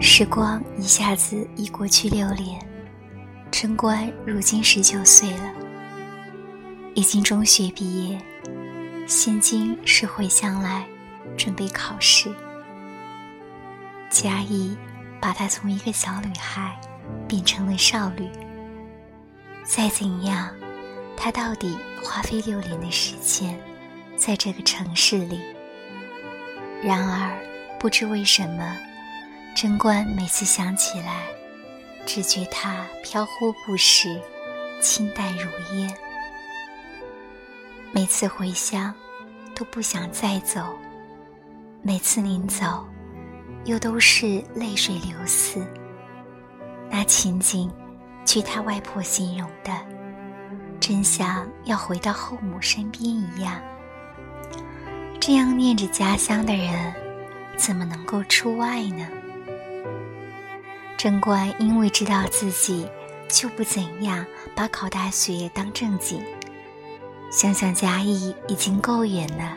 时光一下子已过去六年，贞观如今十九岁了，已经中学毕业，现今是回乡来，准备考试。嘉义把她从一个小女孩变成了少女。再怎样，她到底花费六年的时间在这个城市里。然而，不知为什么。贞观每次想起来，只觉他飘忽不实，清淡如烟。每次回乡，都不想再走；每次临走，又都是泪水流似。那情景，据他外婆形容的，真像要回到后母身边一样。这样念着家乡的人，怎么能够出外呢？贞观因为知道自己就不怎样把考大学当正经，想想嘉义已经够远了，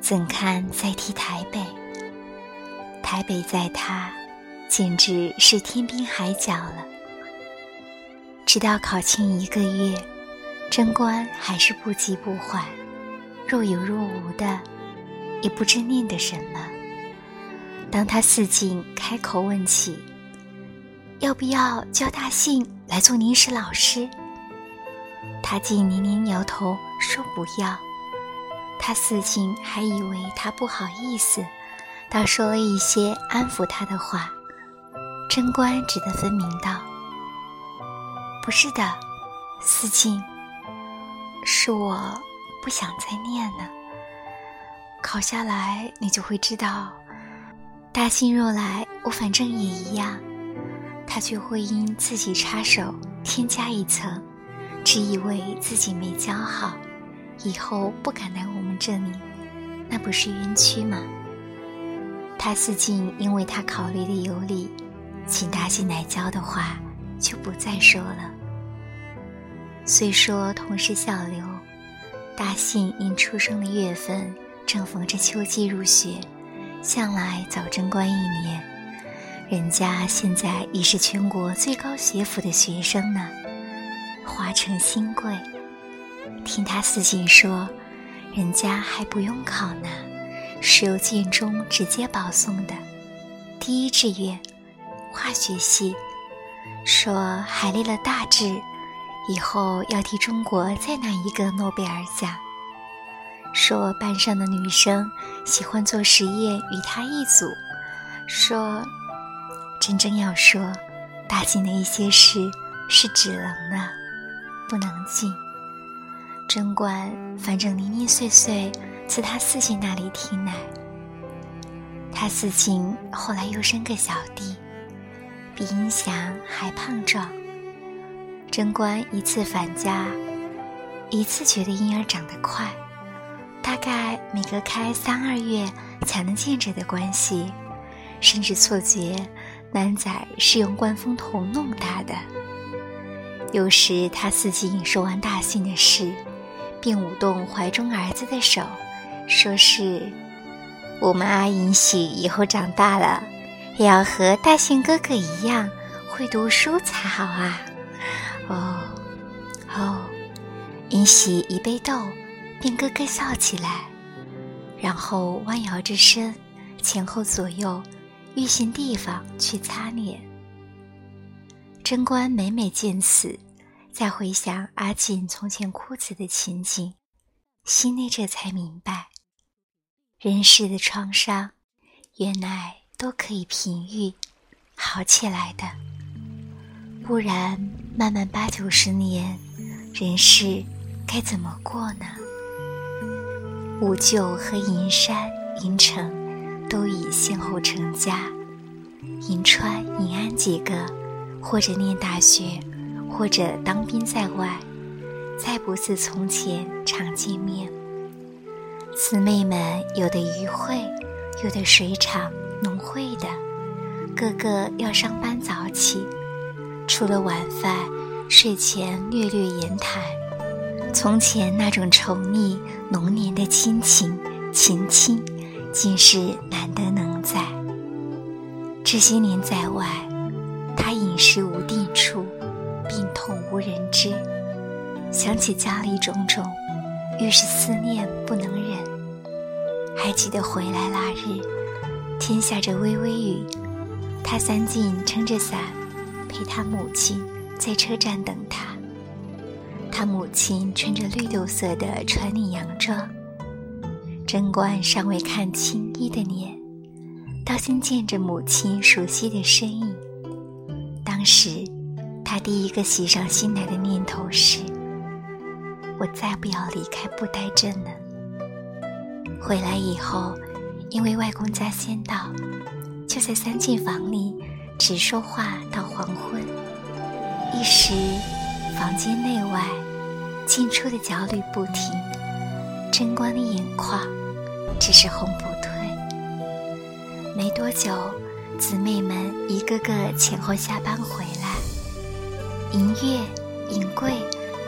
怎堪再提台北？台北在他，简直是天边海角了。直到考前一个月，贞观还是不急不缓，若有若无的，也不知念的什么。当他四进开口问起。要不要叫大信来做临时老师？他竟连连摇头说不要。他四静还以为他不好意思，倒说了一些安抚他的话。贞观只得分明道：“不是的，四静，是我不想再念了。考下来你就会知道。大信若来，我反正也一样。”他却会因自己插手添加一层，只以为自己没教好，以后不敢来我们这里，那不是冤屈吗？他四进因为他考虑的有理，请大信来教的话，就不再说了。虽说同是小刘，大信因出生的月份正逢着秋季入学，向来早贞观一年。人家现在已是全国最高学府的学生呢，华城新贵。听他四锦说，人家还不用考呢，是由建中直接保送的，第一志愿，化学系。说还立了大志，以后要替中国再拿一个诺贝尔奖。说班上的女生喜欢做实验，与他一组。说。真正要说，大进的一些事是只能的，不能进。贞观反正零零碎碎自他四亲那里听来，他四亲后来又生个小弟，比英祥还胖壮。贞观一次返家，一次觉得婴儿长得快，大概每隔开三二月才能见着的关系，甚至错觉。男仔是用灌风筒弄大的。有时他自己说完大信的事，便舞动怀中儿子的手，说是：“我们阿银喜以后长大了，也要和大信哥哥一样会读书才好啊！”哦，哦，银喜一被逗，便咯咯笑起来，然后弯摇着身，前后左右。遇寻地方去擦脸。贞观每每见此，再回想阿锦从前哭泣的情景，心里这才明白，人世的创伤，原来都可以平愈，好起来的。不然，慢慢八九十年，人世该怎么过呢？五舅和银山、银城。都已先后成家，银川、银安几个，或者念大学，或者当兵在外，再不似从前常见面。姊妹们有的渔会，有的水厂、农会的，个个要上班早起，除了晚饭，睡前略略言谈。从前那种稠密浓黏的亲情、情亲。竟是难得能在。这些年在外，他饮食无定处，病痛无人知，想起家里种种，愈是思念不能忍。还记得回来那日，天下着微微雨，他三进撑着伞，陪他母亲在车站等他。他母亲穿着绿豆色的传领洋装，贞观尚未看清衣的脸，倒先见着母亲熟悉的身影。当时，他第一个喜上心来的念头是：我再不要离开布袋镇了。回来以后，因为外公家先到，就在三进房里只说话到黄昏，一时。房间内外，进出的脚履不停，贞观的眼眶只是红不退。没多久，姊妹们一个个前后下班回来，银月、银桂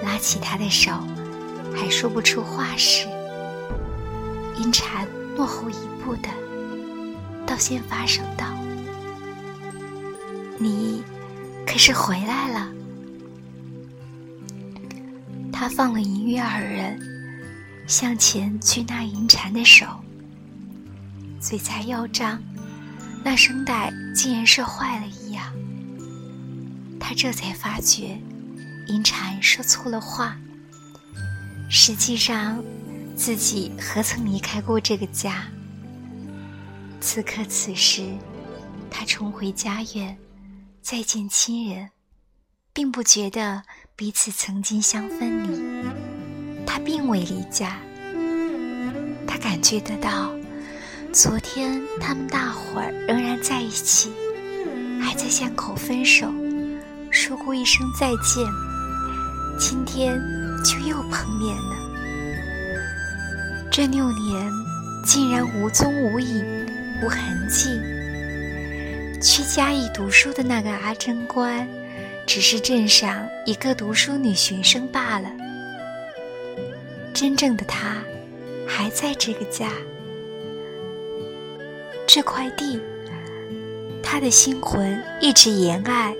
拉起她的手，还说不出话时，银蝉落后一步的，倒先发声道：“你可是回来了？”他放了银月二人，向前去拿银蝉的手，嘴才要张，那声带竟然是坏了一样。他这才发觉，银蝉说错了话。实际上，自己何曾离开过这个家？此刻此时，他重回家园，再见亲人，并不觉得。彼此曾经相分离，他并未离家。他感觉得到，昨天他们大伙儿仍然在一起，还在巷口分手，说过一声再见。今天就又碰面了。这六年竟然无踪无影，无痕迹。去嘉义读书的那个阿贞官。只是镇上一个读书女学生罢了。真正的她，还在这个家。这块地，他的心魂一直沿爱，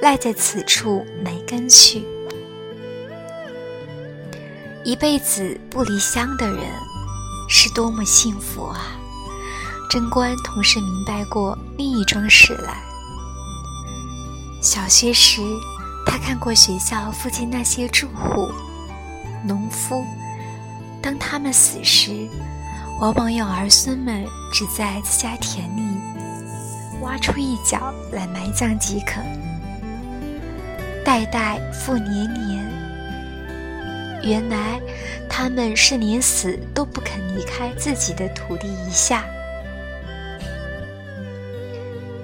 赖在此处没根去。一辈子不离乡的人，是多么幸福啊！贞观同时明白过另一桩事来。小学时，他看过学校附近那些住户、农夫，当他们死时，往往要儿孙们只在自家田里挖出一角来埋葬即可，代代复年年。原来他们是连死都不肯离开自己的土地一下。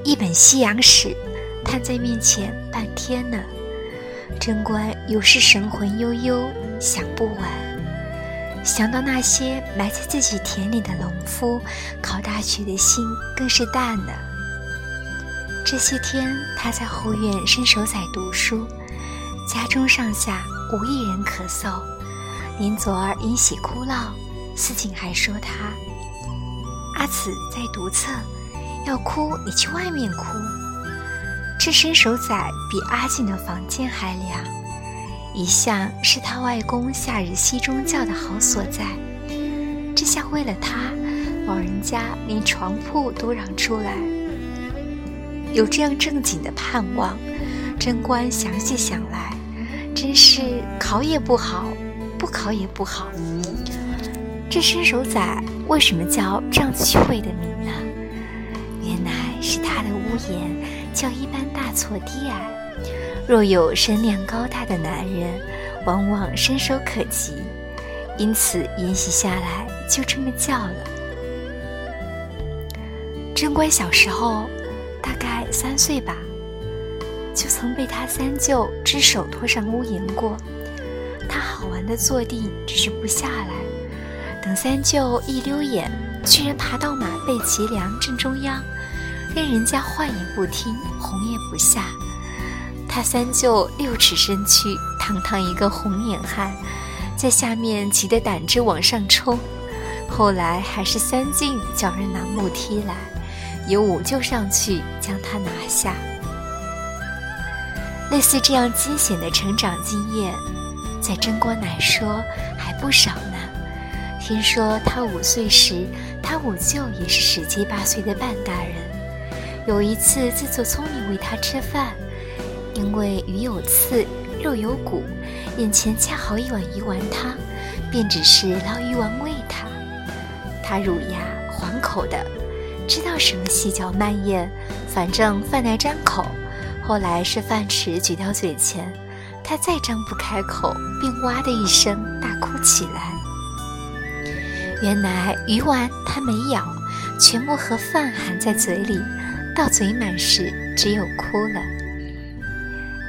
一本西洋史。摊在面前半天了，贞观有时神魂悠悠，想不完。想到那些埋在自己田里的农夫，考大学的心更是淡了。这些天他在后院伸手仔读书，家中上下无一人咳嗽，连左儿因喜哭闹，四锦还说他：“阿紫在读册，要哭你去外面哭。”这伸手仔比阿静的房间还凉，一向是他外公夏日西中觉的好所在。这下为了他，老人家连床铺都让出来。有这样正经的盼望，贞观详细想来，真是考也不好，不考也不好。这伸手仔为什么叫这样趣味的名呢？原来是他的屋檐。较一般大错低矮，若有身量高大的男人，往往伸手可及，因此沿袭下来就这么叫了。贞观小时候，大概三岁吧，就曾被他三舅之手拖上屋檐过。他好玩的坐定，只是不下来。等三舅一溜眼，居然爬到马背脊梁正中央。任人家唤也不听，哄也不下。他三舅六尺身躯，堂堂一个红眼汉，在下面急得胆汁往上冲，后来还是三晋叫人拿木梯来，由五舅上去将他拿下。类似这样惊险的成长经验，在贞观来说还不少呢。听说他五岁时，他五舅也是十七八岁的半大人。有一次自作聪明喂它吃饭，因为鱼有刺，肉有骨，眼前恰好一碗鱼丸汤，便只是捞鱼丸喂它。它乳牙黄口的，知道什么细嚼慢咽，反正饭来张口。后来是饭匙举到嘴前，他再张不开口，便哇的一声大哭起来。原来鱼丸他没咬，全部和饭含在嘴里，到嘴满时只有哭了。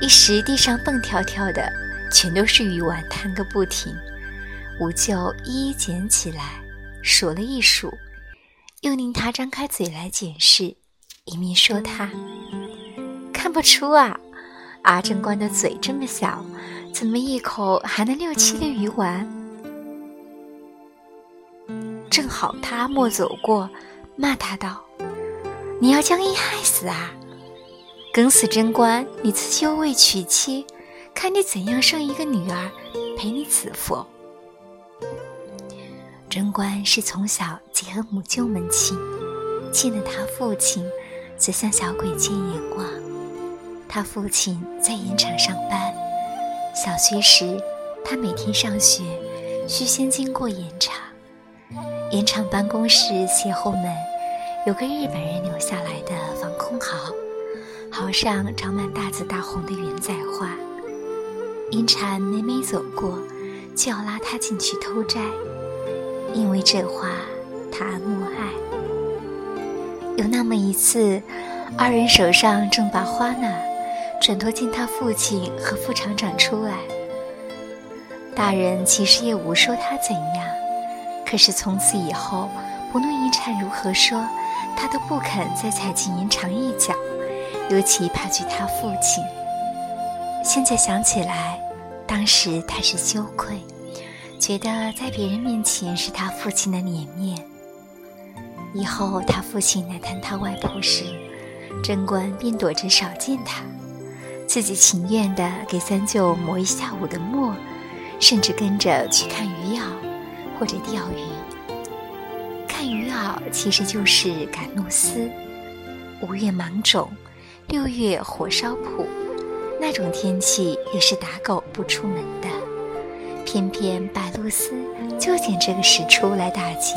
一时地上蹦跳跳的，全都是鱼丸，弹个不停。五舅一一捡起来，数了一数，又令他张开嘴来检视，一面说他。看不出啊，阿正官的嘴这么小，怎么一口含了六七粒鱼丸？正好他阿莫走过，骂他道：“你要将伊害死啊！梗死贞观，你自修未娶妻，看你怎样生一个女儿陪你子父。”贞观是从小结和母舅门亲，见了他父亲，则像小鬼见阎王。他父亲在盐场上班，小学时，他每天上学需先经过盐场。盐场办公室斜后门有个日本人留下来的防空壕，壕上长满大紫大红的圆仔花。银蝉每每走过，就要拉他进去偷摘，因为这花他莫爱。有那么一次，二人手上正把花呢。转头见他父亲和副厂长出来，大人其实也无说他怎样，可是从此以后，不论银蝉如何说，他都不肯再踩进银厂一脚，尤其怕去他父亲。现在想起来，当时他是羞愧，觉得在别人面前是他父亲的脸面。以后他父亲来探他外婆时，贞观便躲着少见他。自己情愿的给三舅磨一下午的墨，甚至跟着去看鱼药或者钓鱼。其实就是赶露丝。五月芒种，六月火烧埔，那种天气也是打狗不出门的。偏偏白露丝就拣这个时出来打劫，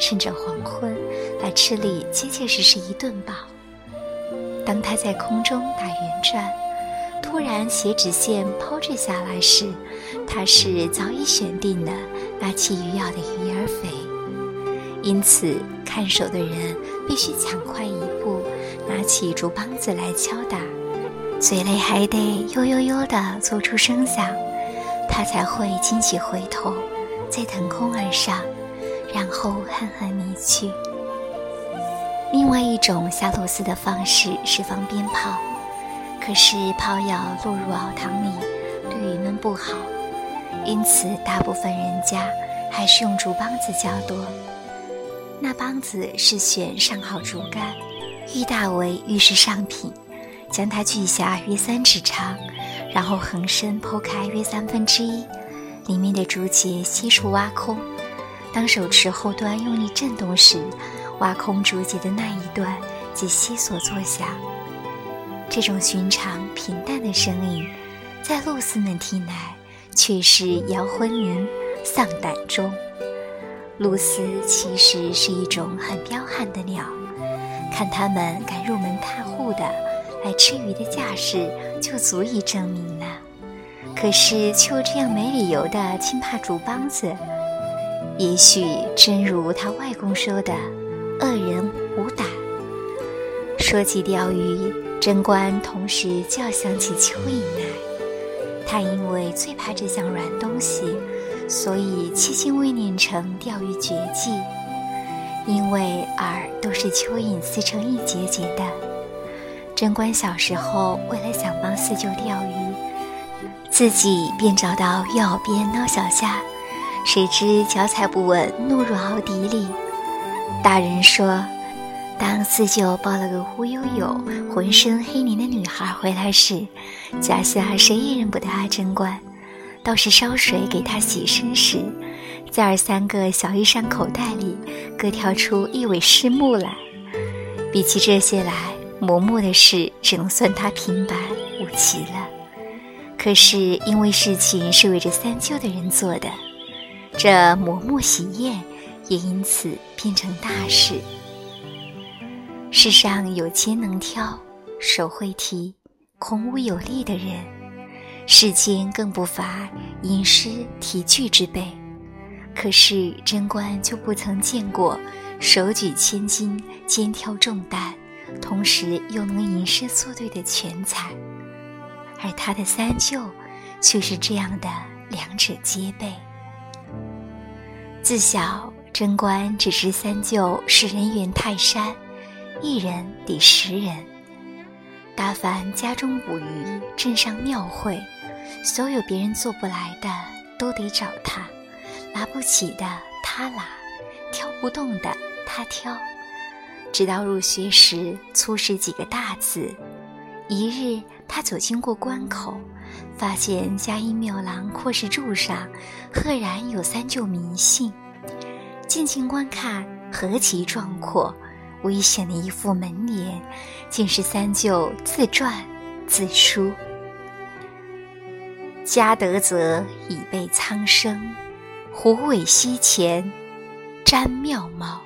趁着黄昏来吃里结结实实一顿饱。当他在空中打圆转，突然斜直线抛掷下来时，他是早已选定了那起鱼饵的鱼儿肥，因此看守的人必须抢快一步，拿起竹梆子来敲打，嘴里还得悠悠悠地做出声响，他才会惊喜回头，再腾空而上，然后狠狠离去。另外一种下螺丝的方式是放鞭炮，可是炮药落入熬塘里，对鱼们不好，因此大部分人家还是用竹梆子较多。那梆子是选上好竹竿，愈大为愈是上品，将它锯下约三尺长，然后横身剖开约三分之一，里面的竹节悉数挖空，当手持后端用力震动时。挖空竹节的那一段，即悉索作响。这种寻常平淡的声音，在露丝们听来，却是摇昏灵、丧胆中。露丝其实是一种很彪悍的鸟，看它们敢入门踏户的来吃鱼的架势，就足以证明了。可是就这样没理由的轻怕竹梆子，也许真如他外公说的。恶人无胆。说起钓鱼，贞观同时就要想起蚯蚓来。他因为最怕这项软东西，所以迄今未练成钓鱼绝技。因为饵都是蚯蚓撕成一节节的。贞观小时候为了想帮四舅钓鱼，自己便找到鱼饵边捞小虾，谁知脚踩不稳，怒入壕底里。大人说，当四舅抱了个忽悠悠、浑身黑泥的女孩回来时，家下谁也认不得阿贞观。倒是烧水给他洗身时，在二三个小衣裳口袋里各挑出一尾狮目来。比起这些来，嬷嬷的事只能算他平白无奇了。可是因为事情是为这三舅的人做的，这嬷嬷喜宴也因此变成大事。世上有肩能挑、手会提、孔武有力的人。世间更不乏吟诗题句之辈，可是贞观就不曾见过手举千斤、肩挑重担，同时又能吟诗作对的全才。而他的三舅却是这样的，两者皆备。自小贞观只知三舅是人猿泰山，一人抵十人，大凡家中捕鱼、镇上庙会。所有别人做不来的都得找他，拿不起的他拿，挑不动的他挑。直到入学时粗识几个大字，一日他走经过关口，发现嘉义庙廊阔石柱上赫然有三舅名姓，近近观看何其壮阔，危险的一副门帘，竟是三舅自传自书。家德泽以被苍生，虎尾溪前瞻妙貌。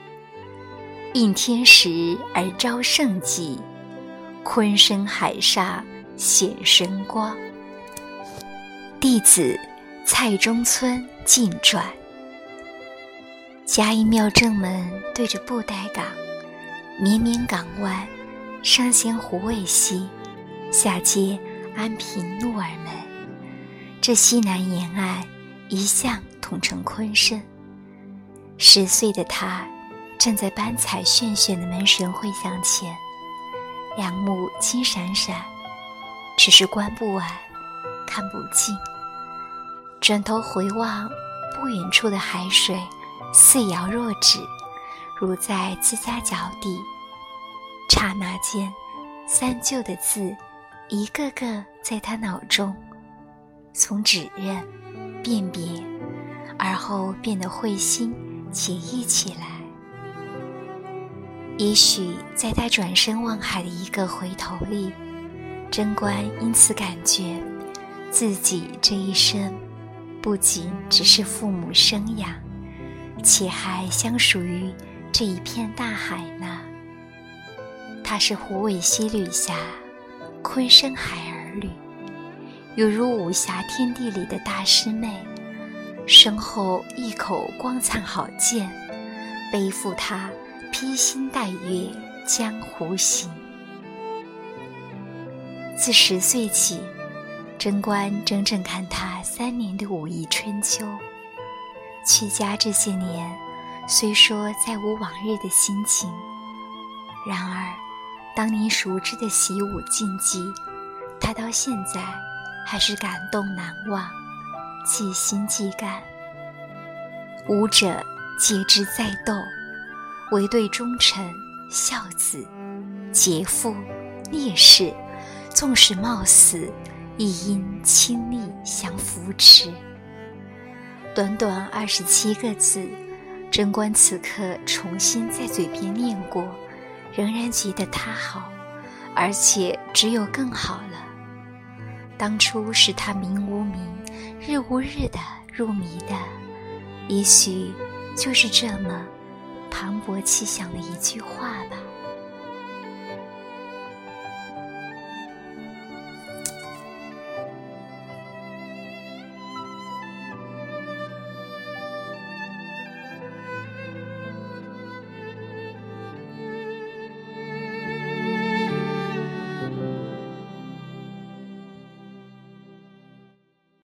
应天时而招圣迹，昆生海上显神光。弟子蔡中村进传。嘉义庙正门对着布袋港，绵绵港湾上衔虎尾溪，下接安平怒耳门。这西南沿岸一向统称昆生。十岁的他站在斑彩炫炫的门神会像前，两目金闪闪，只是观不完，看不尽。转头回望不远处的海水，似摇若指，如在自家脚底。刹那间，三舅的字一个个在他脑中。从指认、辨别，而后变得会心写意起来。也许在他转身望海的一个回头里，贞观因此感觉自己这一生不仅只是父母生养，且还相属于这一片大海呢。他是虎尾溪旅下，昆生海儿女。犹如武侠天地里的大师妹，身后一口光灿好剑，背负他披星戴月江湖行。自十岁起，贞观整整看他三年的武艺春秋。屈家这些年，虽说再无往日的心情，然而当年熟知的习武禁忌，他到现在。还是感动难忘，记心记肝。舞者皆知在斗，唯对忠臣、孝子、劫富、烈士，纵使冒死，亦应亲力相扶持。短短二十七个字，贞观此刻重新在嘴边念过，仍然觉得他好，而且只有更好了。当初使他名无名，日无日的入迷的，也许就是这么磅礴气象的一句话吧。